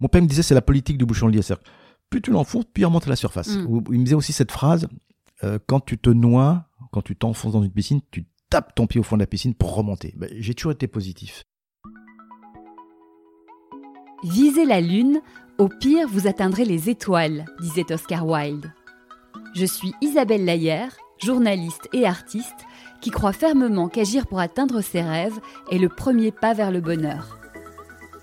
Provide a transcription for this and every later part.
Mon père me disait c'est la politique du bouchon lié. Plus tu l'enfonces, plus il remonte à la surface. Mm. Il me disait aussi cette phrase euh, quand tu te noies, quand tu t'enfonces dans une piscine, tu tapes ton pied au fond de la piscine pour remonter. Ben, J'ai toujours été positif. Visez la lune, au pire vous atteindrez les étoiles, disait Oscar Wilde. Je suis Isabelle Laillère, journaliste et artiste, qui croit fermement qu'agir pour atteindre ses rêves est le premier pas vers le bonheur.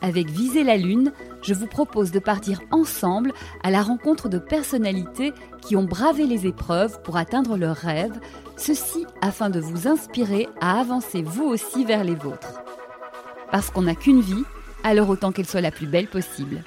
Avec Viser la Lune, je vous propose de partir ensemble à la rencontre de personnalités qui ont bravé les épreuves pour atteindre leurs rêves, ceci afin de vous inspirer à avancer vous aussi vers les vôtres. Parce qu'on n'a qu'une vie, alors autant qu'elle soit la plus belle possible.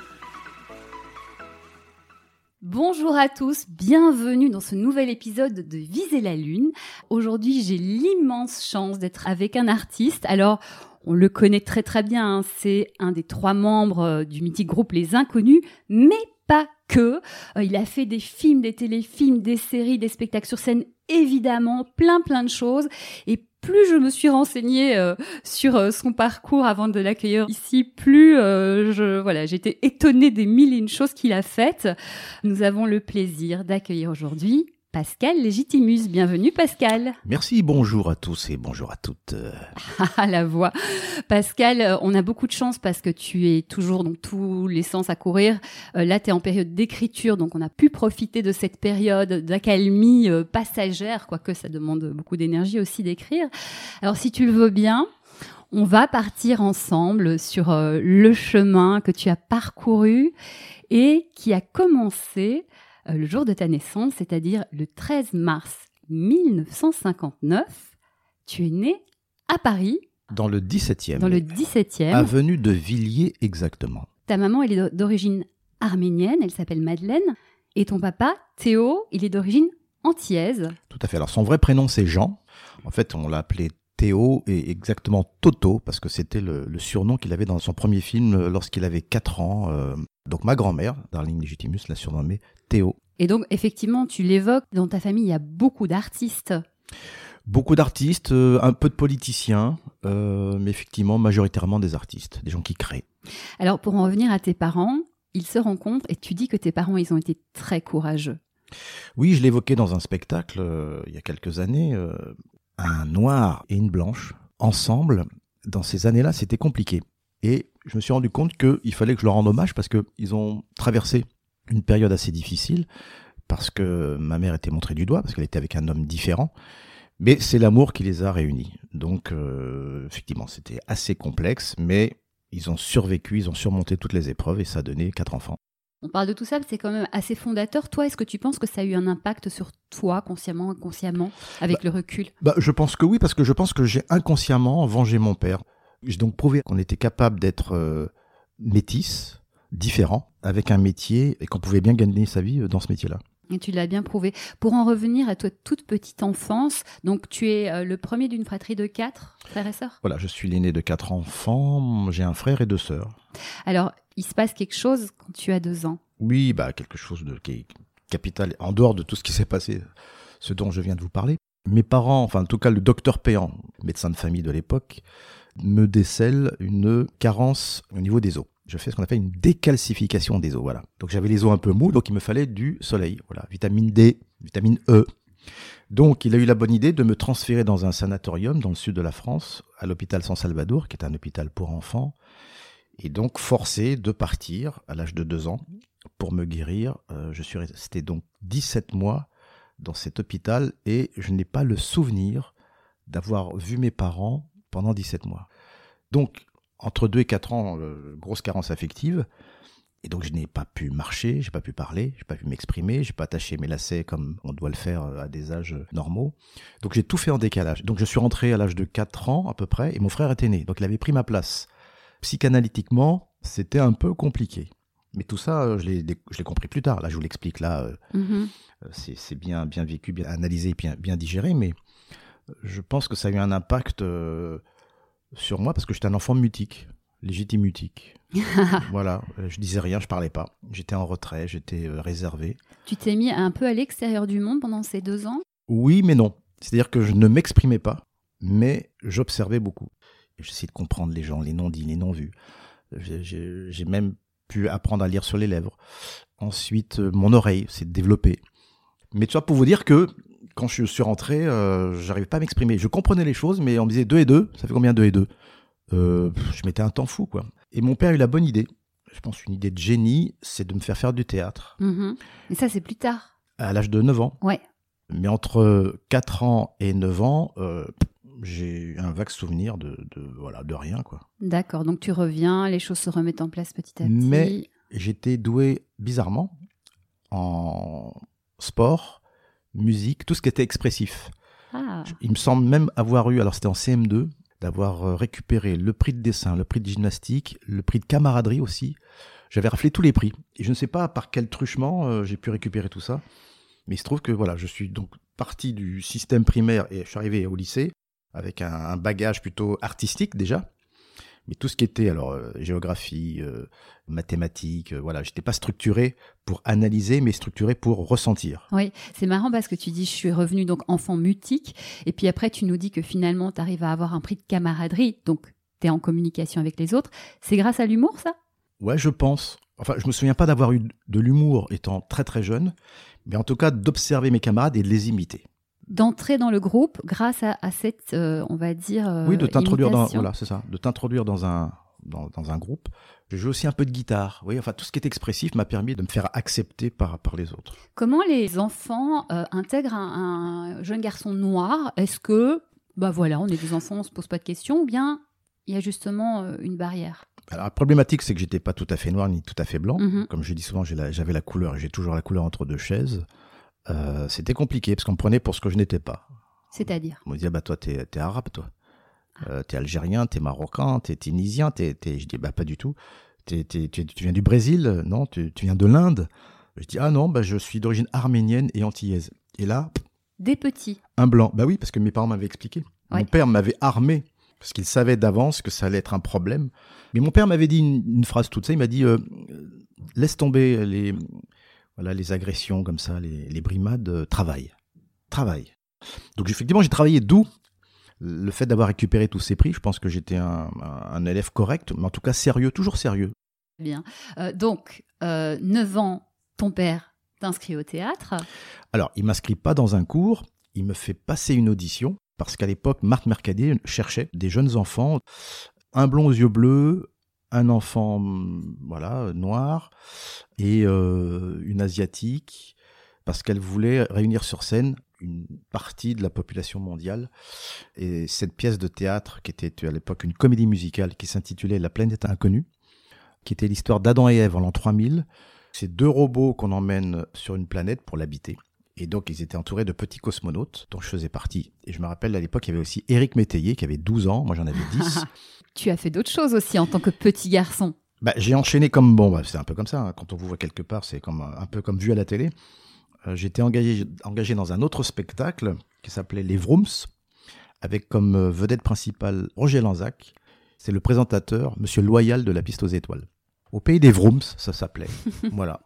Bonjour à tous, bienvenue dans ce nouvel épisode de Viser la Lune. Aujourd'hui, j'ai l'immense chance d'être avec un artiste. Alors, on le connaît très très bien, hein. c'est un des trois membres euh, du mythique groupe Les Inconnus, mais pas que. Euh, il a fait des films, des téléfilms, des séries, des spectacles sur scène, évidemment, plein plein de choses. Et plus je me suis renseignée euh, sur euh, son parcours avant de l'accueillir ici, plus euh, je voilà, j'étais étonnée des mille et une choses qu'il a faites. Nous avons le plaisir d'accueillir aujourd'hui Pascal Légitimus. Bienvenue Pascal. Merci, bonjour à tous et bonjour à toutes. Ah la voix. Pascal, euh, on a beaucoup de chance parce que tu es toujours dans tous les sens à courir. Euh, là, tu es en période d'écriture, donc on a pu profiter de cette période d'accalmie euh, passagère, quoique ça demande beaucoup d'énergie aussi d'écrire. Alors si tu le veux bien, on va partir ensemble sur le chemin que tu as parcouru et qui a commencé le jour de ta naissance, c'est-à-dire le 13 mars 1959. Tu es né à Paris, Dans le 17e. dans le 17e. Avenue de Villiers exactement. Ta maman, elle est d'origine arménienne, elle s'appelle Madeleine. Et ton papa, Théo, il est d'origine antillaise. Tout à fait. Alors son vrai prénom c'est Jean. En fait on l'a appelé Théo et exactement Toto parce que c'était le, le surnom qu'il avait dans son premier film euh, lorsqu'il avait 4 ans. Euh, donc ma grand-mère, Darling Legitimus, l'a surnommé Théo. Et donc, effectivement, tu l'évoques, dans ta famille, il y a beaucoup d'artistes. Beaucoup d'artistes, euh, un peu de politiciens, euh, mais effectivement majoritairement des artistes, des gens qui créent. Alors, pour en revenir à tes parents, ils se rencontrent et tu dis que tes parents, ils ont été très courageux. Oui, je l'évoquais dans un spectacle euh, il y a quelques années. un noir et une blanche, ensemble, dans ces années-là, c'était compliqué. Et je me suis rendu compte qu'il fallait que je leur rende hommage parce qu'ils ont traversé une période assez difficile, parce que ma mère était montrée du doigt, parce qu'elle était avec un homme différent. Mais c'est l'amour qui les a réunis. Donc, euh, effectivement, c'était assez complexe, mais ils ont survécu, ils ont surmonté toutes les épreuves et ça a donné quatre enfants. On parle de tout ça, c'est quand même assez fondateur. Toi, est-ce que tu penses que ça a eu un impact sur toi, consciemment, inconsciemment, avec le recul? Bah, je pense que oui, parce que je pense que j'ai inconsciemment vengé mon père. J'ai donc prouvé qu'on était capable d'être euh, métis, différent, avec un métier et qu'on pouvait bien gagner sa vie euh, dans ce métier-là. Et tu l'as bien prouvé. Pour en revenir à toi, toute petite enfance, donc tu es euh, le premier d'une fratrie de quatre frères et sœurs? Voilà, je suis l'aîné de quatre enfants, j'ai un frère et deux sœurs. Alors, il se passe quelque chose quand tu as deux ans? Oui, bah quelque chose de qui est capital en dehors de tout ce qui s'est passé, ce dont je viens de vous parler. Mes parents, enfin en tout cas le docteur Péan, médecin de famille de l'époque, me décèle une carence au niveau des os. Je fais ce qu'on appelle une décalcification des os, voilà. Donc j'avais les os un peu mous, donc il me fallait du soleil, voilà, vitamine D, vitamine E. Donc il a eu la bonne idée de me transférer dans un sanatorium dans le sud de la France, à l'hôpital San Salvador, qui est un hôpital pour enfants, et donc forcé de partir à l'âge de deux ans pour me guérir. Euh, je suis resté donc 17 mois dans cet hôpital et je n'ai pas le souvenir d'avoir vu mes parents pendant 17 mois. Donc, entre 2 et 4 ans, euh, grosse carence affective. Et donc, je n'ai pas pu marcher, j'ai pas pu parler, j'ai pas pu m'exprimer, j'ai pas attaché mes lacets comme on doit le faire euh, à des âges normaux. Donc, j'ai tout fait en décalage. Donc, je suis rentré à l'âge de 4 ans à peu près et mon frère était né. Donc, il avait pris ma place. Psychanalytiquement, c'était un peu compliqué. Mais tout ça, euh, je l'ai compris plus tard. Là, je vous l'explique là. euh, Mhm. euh, c'est bien, bien vécu, bien analysé, bien, bien digéré, mais euh, je pense que ça a eu un impact euh, sur moi parce que j'étais un enfant mutique, légitime mutique. voilà, euh, je disais rien, je parlais pas. J'étais en retrait, j'étais euh, réservé. Tu t'es mis un peu à l'extérieur du monde pendant ces deux ans? Oui, mais non. C'est-à-dire que je ne m'exprimais pas, mais j'observais beaucoup. J'essayais de comprendre les gens, les non-dits, les non-vus. J'ai- même pu apprendre à lire sur les lèvres. Ensuite, mon oreille s'est développée. Mais tu vois, pour vous dire que quand je suis rentré, euh, j'arrivais pas à m'exprimer. Je comprenais les choses, mais on me disait 2 et 2, ça fait combien 2 et 2 euh, Je mettais un temps fou, quoi. Et mon père a eu la bonne idée. Je pense une idée de génie, c'est de me faire faire du théâtre. Mhm. Mais ça, c'est plus tard? À l'âge de 9 ans. Ouais. Mais entre 4 ans et 9 ans, euh, j'ai eu un vague souvenir de, de, voilà, de rien, quoi. D'accord, donc tu reviens, les choses se remettent en place petit à petit. Mais j'étais doué bizarrement en sport, musique, tout ce qui était expressif. Ah, Il me semble même avoir eu, alors c'était en CM2, d'avoir euh, récupéré le prix de dessin, le prix de gymnastique, le prix de camaraderie aussi. J'avais raflé tous les prix. Et je ne sais pas par quel truchement euh, j'ai pu récupérer tout ça. Mais il se trouve que voilà, je suis donc parti du système primaire et je suis arrivé au lycée avec un, un bagage plutôt artistique déjà. Mais tout ce qui était alors euh, géographie, euh, mathématiques, euh, voilà, j'étais pas structuré pour analyser, mais structuré pour ressentir. oui, c'est marrant parce que tu dis je suis revenu donc enfant mutique et puis après tu nous dis que finalement tu arrives à avoir un prix de camaraderie, donc tu es en communication avec les autres. C'est grâce à l'humour ça? Ouais, je pense. Enfin, je me souviens pas d'avoir eu de l'humour étant très très jeune, mais en tout cas d'observer mes camarades et de les imiter. D'entrer dans le groupe grâce à, à cette, euh, on va dire, euh, oui, de t'introduire dans voilà, c'est ça, de t'introduire dans un dans, dans un groupe. Je joue aussi un peu de guitare. Oui, enfin tout ce qui est expressif m'a permis de me faire accepter par par les autres. Comment les enfants euh, intègrent un, un jeune garçon noir? Est-ce que, bah voilà, on est des enfants, on se pose pas de questions, ou bien il y a justement une barrière? Alors, la problématique, c'est que j'étais pas tout à fait noir ni tout à fait blanc. Mhm. Comme je dis souvent, j'ai la- j'avais la couleur et j'ai toujours la couleur entre deux chaises. Euh, C'était compliqué parce qu'on me prenait pour ce que je n'étais pas. C'est-à-dire On me disait, bah toi, t'es es arabe, toi. Euh, t'es algérien, t'es marocain, t'es tunisien, t'es, Je dis, bah pas du tout. Tu, tu viens du Brésil Non, tu, tu viens de l'Inde Je dis, ah non, bah je suis d'origine arménienne et antillaise. Et là, Des petits. un blanc. Bah oui, parce que mes parents m'avaient expliqué. Ouais. Mon père m'avait armé parce qu'il savait d'avance que ça allait être un problème. Mais mon père m'avait dit une, une phrase toute ça. Il m'a dit euh, laisse tomber les voilà les agressions comme ça, les, les brimades. euh, travaille, travaille. Donc effectivement, j'ai travaillé. D'où le fait d'avoir récupéré tous ces prix. Je pense que j'étais un élève correct, mais en tout cas sérieux, toujours sérieux. Bien. Euh, donc, euh, 9 ans, ton père t'inscrit au théâtre. Alors, il m'inscrit pas dans un cours, il me fait passer une audition, parce qu'à l'époque, Marthe Mercadier cherchait des jeunes enfants, un blond aux yeux bleus, un enfant hum, voilà noir et euh, une asiatique, parce qu'elle voulait réunir sur scène une partie de la population mondiale. Et cette pièce de théâtre, qui était à l'époque une comédie musicale, qui s'intitulait La planète inconnue, qui était l'histoire d'Adam et Ève en l'an 3000, c'est deux robots qu'on emmène sur une planète pour l'habiter. Et donc, ils étaient entourés de petits cosmonautes, dont je faisais partie. Et je me rappelle, à l'époque, il y avait aussi Éric Métayer, qui avait 12 ans. Moi, j'en avais 10. Tu as fait d'autres choses aussi en tant que petit garçon. bah, j'ai enchaîné comme... Bon, bah, c'est un peu comme ça. hein. Quand on vous voit quelque part, c'est comme, un peu comme vu à la télé. Euh, J'étais engagé, engagé dans un autre spectacle qui s'appelait Les Vrooms, avec comme euh, vedette principale Roger Lanzac. C'est le présentateur, Monsieur Loyal de la Piste aux Étoiles. Au pays des Vrooms, ça s'appelait. voilà.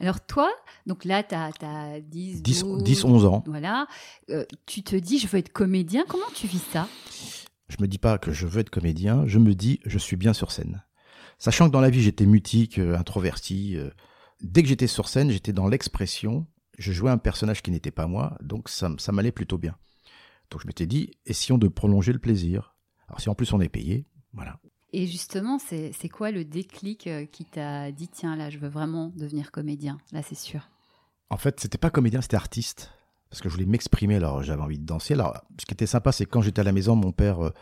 Alors toi, donc là, tu as, 10, 10, 12, 10, 11 ans. Voilà. Euh, tu te dis, je veux être comédien. Comment tu vis ça? Je me dis pas que je veux être comédien, je me dis je suis bien sur scène. Sachant que dans la vie j'étais mutique, euh, introverti, euh, dès que j'étais sur scène, j'étais dans l'expression, je jouais un personnage qui n'était pas moi, donc ça, ça m'allait plutôt bien. Donc je m'étais dit, essayons de prolonger le plaisir. Alors si en plus on est payé, voilà. Et justement, c'est quoi le déclic euh, qui t'a dit, tiens, là, je veux vraiment devenir comédien Là, c'est sûr? En fait, c'était pas comédien, c'était artiste. Parce que je voulais m'exprimer, alors j'avais envie de danser. Alors, ce qui était sympa, c'est quand j'étais à la maison, mon père, euh,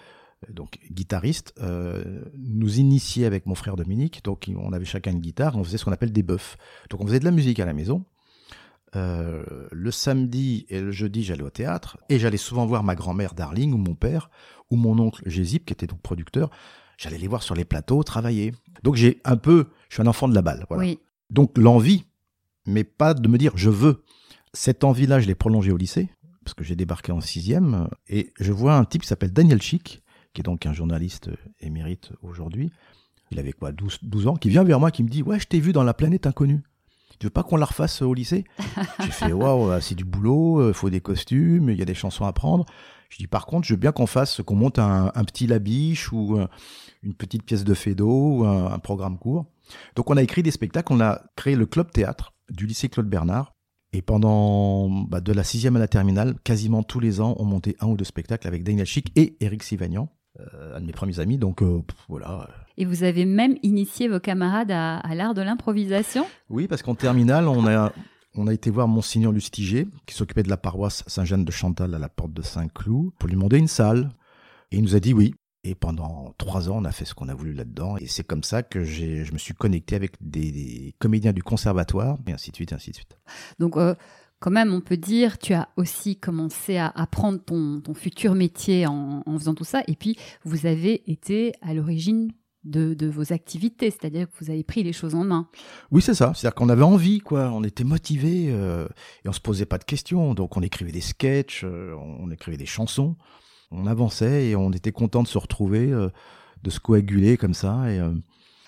donc guitariste, euh, nous initiait avec mon frère Dominique. Donc, on avait chacun une guitare, on faisait ce qu'on appelle des bœufs. Donc, on faisait de la musique à la maison. Le samedi et le jeudi, j'allais au théâtre. Et j'allais souvent voir ma grand-mère Darling ou mon père, ou mon oncle Gésip, qui était donc producteur. J'allais les voir sur les plateaux, travailler. Donc, j'ai un peu, je suis un enfant de la balle. Voilà. Oui. Donc l'envie, mais pas de me dire je veux. Cette envie-là, je l'ai prolongée au lycée, parce que j'ai débarqué en sixième, et je vois un type qui s'appelle Daniel Chic, qui est donc un journaliste émérite aujourd'hui. Il avait quoi, 12, 12 ans, qui vient vers moi, qui me dit Ouais, je t'ai vu dans La planète inconnue. Tu veux pas qu'on la refasse au lycée? J'ai fait waouh, c'est du boulot, il faut des costumes, il y a des chansons à prendre. Je dis par contre, je veux bien qu'on fasse, qu'on monte un, petit labiche ou une petite pièce de fédo ou un, programme court. Donc on a écrit des spectacles, on a créé le club théâtre du lycée Claude Bernard. Et pendant bah, de la sixième à la terminale, quasiment tous les ans, on montait un ou deux spectacles avec Daniel Chic et Eric Sivagnan, euh, un de mes premiers amis. Donc euh, voilà. Et vous avez même initié vos camarades à, l'art de l'improvisation? Oui, parce qu'en terminale, on a, on a été voir Monseigneur Lustiger, qui s'occupait de la paroisse Saint-Jean de Chantal à la porte de Saint-Cloud, pour lui demander une salle. Et il nous a dit oui. Et pendant trois ans, on a fait ce qu'on a voulu là-dedans. Et c'est comme ça que je me suis connecté avec des, comédiens du conservatoire, et ainsi de suite, ainsi de suite. Donc, euh, quand même, on peut dire, tu as aussi commencé à apprendre ton, futur métier en, faisant tout ça. Et puis, vous avez été à l'origine de, vos activités, c'est-à-dire que vous avez pris les choses en main. Oui, c'est ça. C'est-à-dire qu'on avait envie, quoi. On était motivé euh, et on se posait pas de questions. Donc, on écrivait des sketchs, euh, on écrivait des chansons on avançait et on était content de se retrouver, euh, de se coaguler comme ça. Et,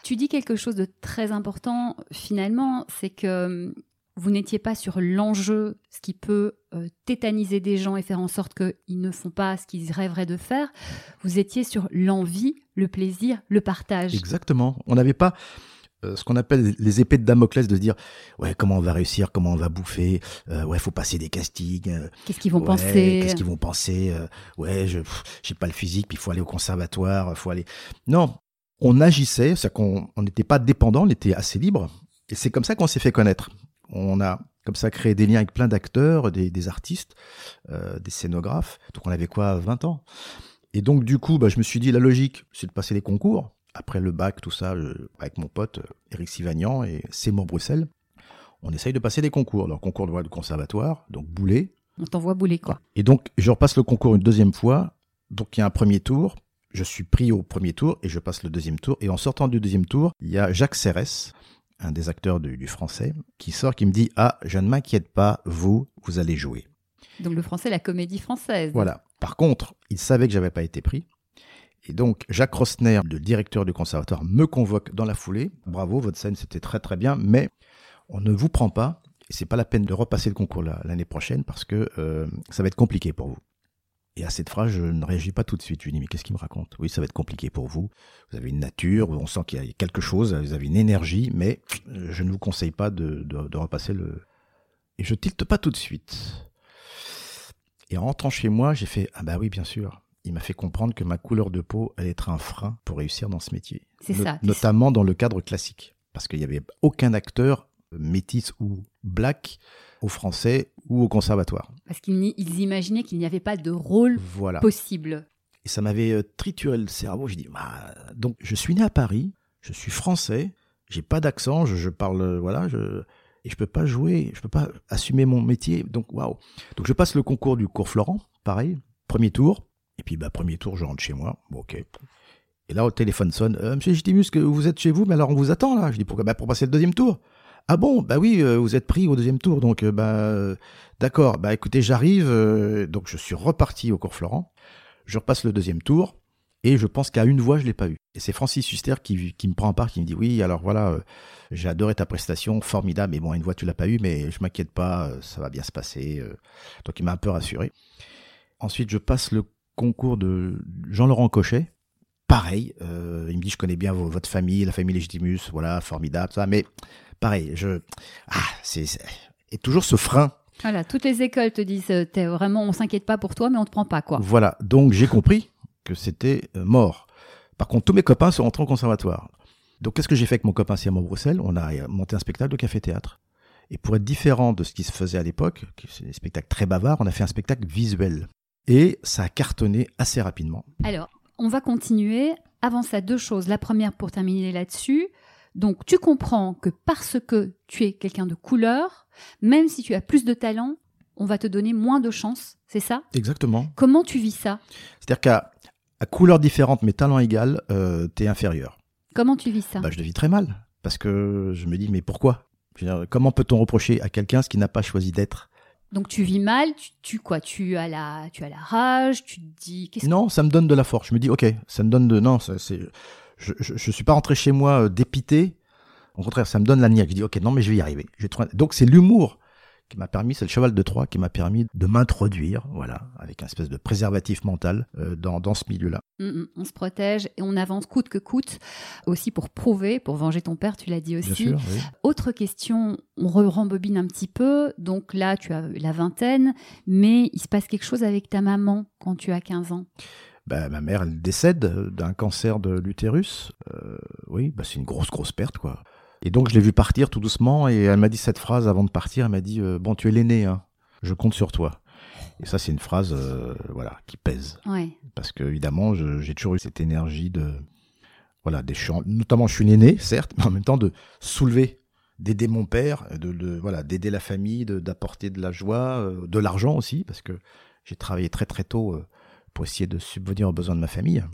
Tu dis quelque chose de très important finalement, c'est que vous n'étiez pas sur l'enjeu, ce qui peut tétaniser des gens et faire en sorte qu'ils ne font pas ce qu'ils rêveraient de faire. Vous étiez sur l'envie, le plaisir, le partage. Exactement. On n'avait pas euh, ce qu'on appelle les épées de Damoclès, de se dire ouais comment on va réussir, comment on va bouffer, euh, ouais faut passer des castings. Euh, qu'est-ce qu'ils vont penser? Qu'est-ce qu'ils vont penser Ouais je j'ai pas le physique, puis il faut aller au conservatoire, faut aller. Non, on agissait, c'est qu'on n'était pas dépendant, on était assez libre, et c'est comme ça qu'on s'est fait connaître. On a comme ça créé des liens avec plein d'acteurs, des, artistes, des scénographes. Donc on avait quoi 20 ans? Et donc du coup, bah, je me suis dit la logique, c'est de passer les concours après le bac, tout ça, avec mon pote Eric Sivagnan et Seymour Bruxelles, on essaye de passer des concours. Alors, concours de voix de conservatoire, donc boulet. On t'envoie boulet, quoi. Et donc, je repasse le concours une deuxième fois. Donc, il y a un premier tour. Je suis pris au premier tour et je passe le deuxième tour. Et en sortant du deuxième tour, il y a Jacques Serres, un des acteurs du, du français, qui sort, qui me dit Ah, je ne m'inquiète pas, vous, vous allez jouer. Donc, le français, la comédie française. Voilà. Par contre, il savait que j'avais pas été pris. Et donc, Jacques Rosner, le directeur du conservatoire, me convoque dans la foulée. Bravo, votre scène, c'était très très bien, mais on ne vous prend pas. Et c'est pas la peine de repasser le concours l'année prochaine parce que euh, ça va être compliqué pour vous. Et à cette phrase, je ne réagis pas tout de suite. Je lui dis, mais qu'est-ce qu'il me raconte? Oui, ça va être compliqué pour vous. Vous avez une nature, on sent qu'il y a quelque chose, vous avez une énergie, mais je ne vous conseille pas de, de repasser le... Et je tilte pas tout de suite. Et en rentrant chez moi, j'ai fait, ah bah oui, bien sûr il m'a fait comprendre que ma couleur de peau allait être un frein pour réussir dans ce métier. C'est ça. Notamment dans le cadre classique. Parce qu'il n'y avait aucun acteur métis ou black au français ou au conservatoire. Parce qu'ils imaginaient qu'il n'y avait pas de rôle possible. Et ça m'avait euh, trituré le cerveau. J'ai dit, bah, donc je suis né à Paris, je suis français, j'ai pas d'accent, je, parle, euh, voilà, je, et je peux pas jouer, je peux pas assumer mon métier. Donc waouh. Donc je passe le concours du cours Florent, pareil, premier tour. Et puis, bah, premier tour, je rentre chez moi. Bon, ok. Et là, au téléphone sonne. Euh, Monsieur Gitimus, que vous êtes chez vous, mais alors on vous attend là. Je dis pourquoi? Bah, Pour passer le deuxième tour. Ah bon, bah oui, euh, vous êtes pris au deuxième tour, donc euh, bah d'accord. Bah écoutez, j'arrive. donc je suis reparti au cours Florent. Je repasse le deuxième tour et je pense qu'à une voix je l'ai pas eu. Et c'est Francis Huster qui, me prend en part, qui me dit oui, alors voilà, j'ai adoré ta prestation, formidable. Mais bon, une voix tu l'as pas eu, mais je m'inquiète pas, ça va bien se passer. donc il m'a un peu rassuré. Ensuite, je passe le concours de Jean-Laurent Cochet. Pareil, euh, il me dit je connais bien votre famille, la famille Légitimus, voilà, formidable, ça. Mais pareil, je ah c'est et toujours ce frein. Voilà, toutes les écoles te disent euh, es vraiment on s'inquiète pas pour toi, mais on te prend pas quoi. Voilà, donc j'ai compris que c'était euh, mort. Par contre, tous mes copains sont rentrés au conservatoire. Donc qu'est-ce que j'ai fait avec mon copain Simon Bruxelles On a monté un spectacle de café-théâtre. Et pour être différent de ce qui se faisait à l'époque, c'est des spectacles très bavards, on a fait un spectacle visuel. Et ça a cartonné assez rapidement. Alors, on va continuer. Avant ça, deux choses. La première, pour terminer là-dessus. Donc, tu comprends que parce que tu es quelqu'un de couleur, même si tu as plus de talent, on va te donner moins de chance. C'est ça? Exactement. Comment tu vis ça? C'est-à-dire qu'à couleur différente, mais talent égal, euh, tu es inférieur. Comment tu vis ça? Bah, Je le vis très mal. Parce que je me dis, mais pourquoi? Comment peut-on reprocher à quelqu'un ce qu'il n'a pas choisi d'être? Donc tu vis mal, tu, quoi, tu as la, tu as la rage, tu te dis. Non, ça me donne de la force. Je me dis, ok, ça me donne de, non, c'est, je, je, suis pas rentré chez moi euh, dépité Au contraire, ça me donne la niaque. Je dis, ok, non, mais je vais y arriver. Donc c'est l'humour qui m'a permis, c'est le cheval de Troie qui m'a permis de m'introduire, voilà, avec un espèce de préservatif mental euh, dans, dans ce milieu-là. Mm, mm. on se protège et on avance coûte que coûte, aussi pour prouver, pour venger ton père, tu l'as dit aussi. Bien sûr, oui. Autre question, on rembobine un petit peu. Donc là, tu as la vingtaine, mais il se passe quelque chose avec ta maman quand tu as 15 ans? Bah, ma mère, elle décède d'un cancer de l'utérus. Euh, oui, bah, c'est une grosse, grosse perte, quoi. Et donc je l'ai vu partir tout doucement et elle m'a dit cette phrase avant de partir. Elle m'a dit euh, bon tu es l'aîné, hein. je compte sur toi. Et ça c'est une phrase euh, voilà qui pèse. Ouais. Parce que évidemment j'ai toujours eu cette énergie de voilà des notamment je suis l'aîné certes, mais en même temps de soulever, d'aider mon père, de, de voilà d'aider la famille, d'apporter de, la joie, euh, de l'argent aussi parce que j'ai travaillé très très tôt euh, pour essayer de subvenir aux besoins de ma famille.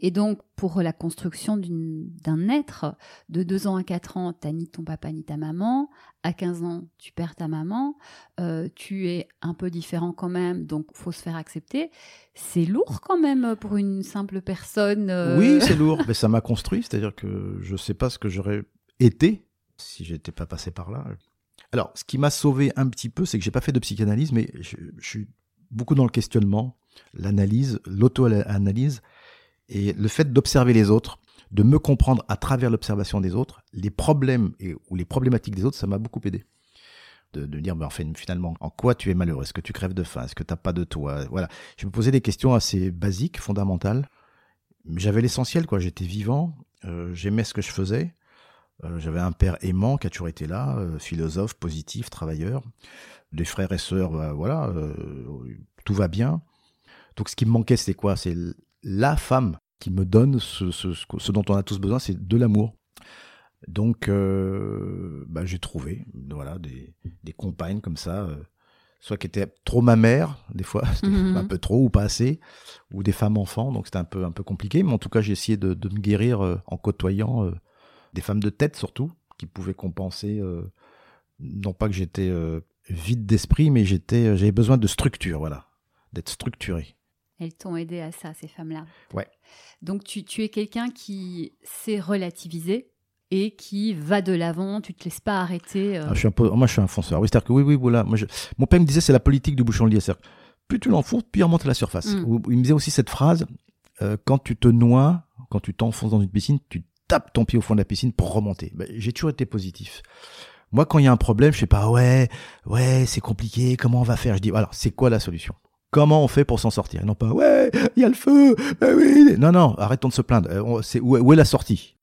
Et donc, pour la construction d'un être, de 2 ans à 4 ans, tu ni ton papa ni ta maman. À 15 ans, tu perds ta maman. Euh, tu es un peu différent quand même, donc faut se faire accepter. C'est lourd quand même pour une simple personne. Euh. Oui, c'est lourd, mais ça m'a construit. C'est-à-dire que je ne sais pas ce que j'aurais été si j'étais pas passé par là. Alors, ce qui m'a sauvé un petit peu, c'est que j'ai pas fait de psychanalyse, mais je, je suis beaucoup dans le questionnement, l'analyse, l'auto-analyse. Et le fait d'observer les autres, de me comprendre à travers l'observation des autres, les problèmes et, ou les problématiques des autres, ça m'a beaucoup aidé. De, de dire, ben, finalement, en quoi tu es malheureux? Est-ce que tu crèves de faim? Est-ce que tu n'as pas de toi? Voilà. Je me posais des questions assez basiques, fondamentales. J'avais l'essentiel, quoi. J'étais vivant, euh, j'aimais ce que je faisais. Euh, j'avais un père aimant qui a toujours été là, euh, philosophe, positif, travailleur. Des frères et sœurs, bah, voilà, tout va bien. Donc ce qui me manquait, c'était quoi? C'est la femme qui me donne ce, ce, dont on a tous besoin, c'est de l'amour. Donc, euh, bah, j'ai trouvé voilà, des, des, compagnes comme ça, euh, soit qui étaient trop ma mère, des fois, mhm. un peu trop ou pas assez, ou des femmes enfants, donc c'était un peu, un peu compliqué. Mais en tout cas, j'ai essayé de, de, me guérir euh, en côtoyant des femmes de tête surtout, qui pouvaient compenser, non pas que j'étais vide d'esprit, mais j'étais, j'avais besoin de structure, voilà, d'être structuré. Elles t'ont aidé à ça, ces femmes-là. Ouais. Donc tu, tu es quelqu'un qui sait relativiser et qui va de l'avant, tu te laisses pas arrêter. Euh. Ah, je suis un peu, moi, je suis un fonceur. Oui, c'est-à-dire que oui, oui, voilà. Moi, je... Mon père me disait, c'est la politique du bouchon lié. Plus tu l'enfonces, plus il remonte à la surface. Mm. Il me disait aussi cette phrase euh, quand tu te noies, quand tu t'enfonces dans une piscine, tu tapes ton pied au fond de la piscine pour remonter. Ben, j'ai toujours été positif. Moi, quand il y a un problème, je sais pas, ouais, ouais, c'est compliqué, comment on va faire? Je dis, alors, c'est quoi la solution? Comment on fait pour s'en sortir non pas, ouais, il y a le feu, ben oui. Non, non, arrêtons de se plaindre. Euh, où, est la sortie?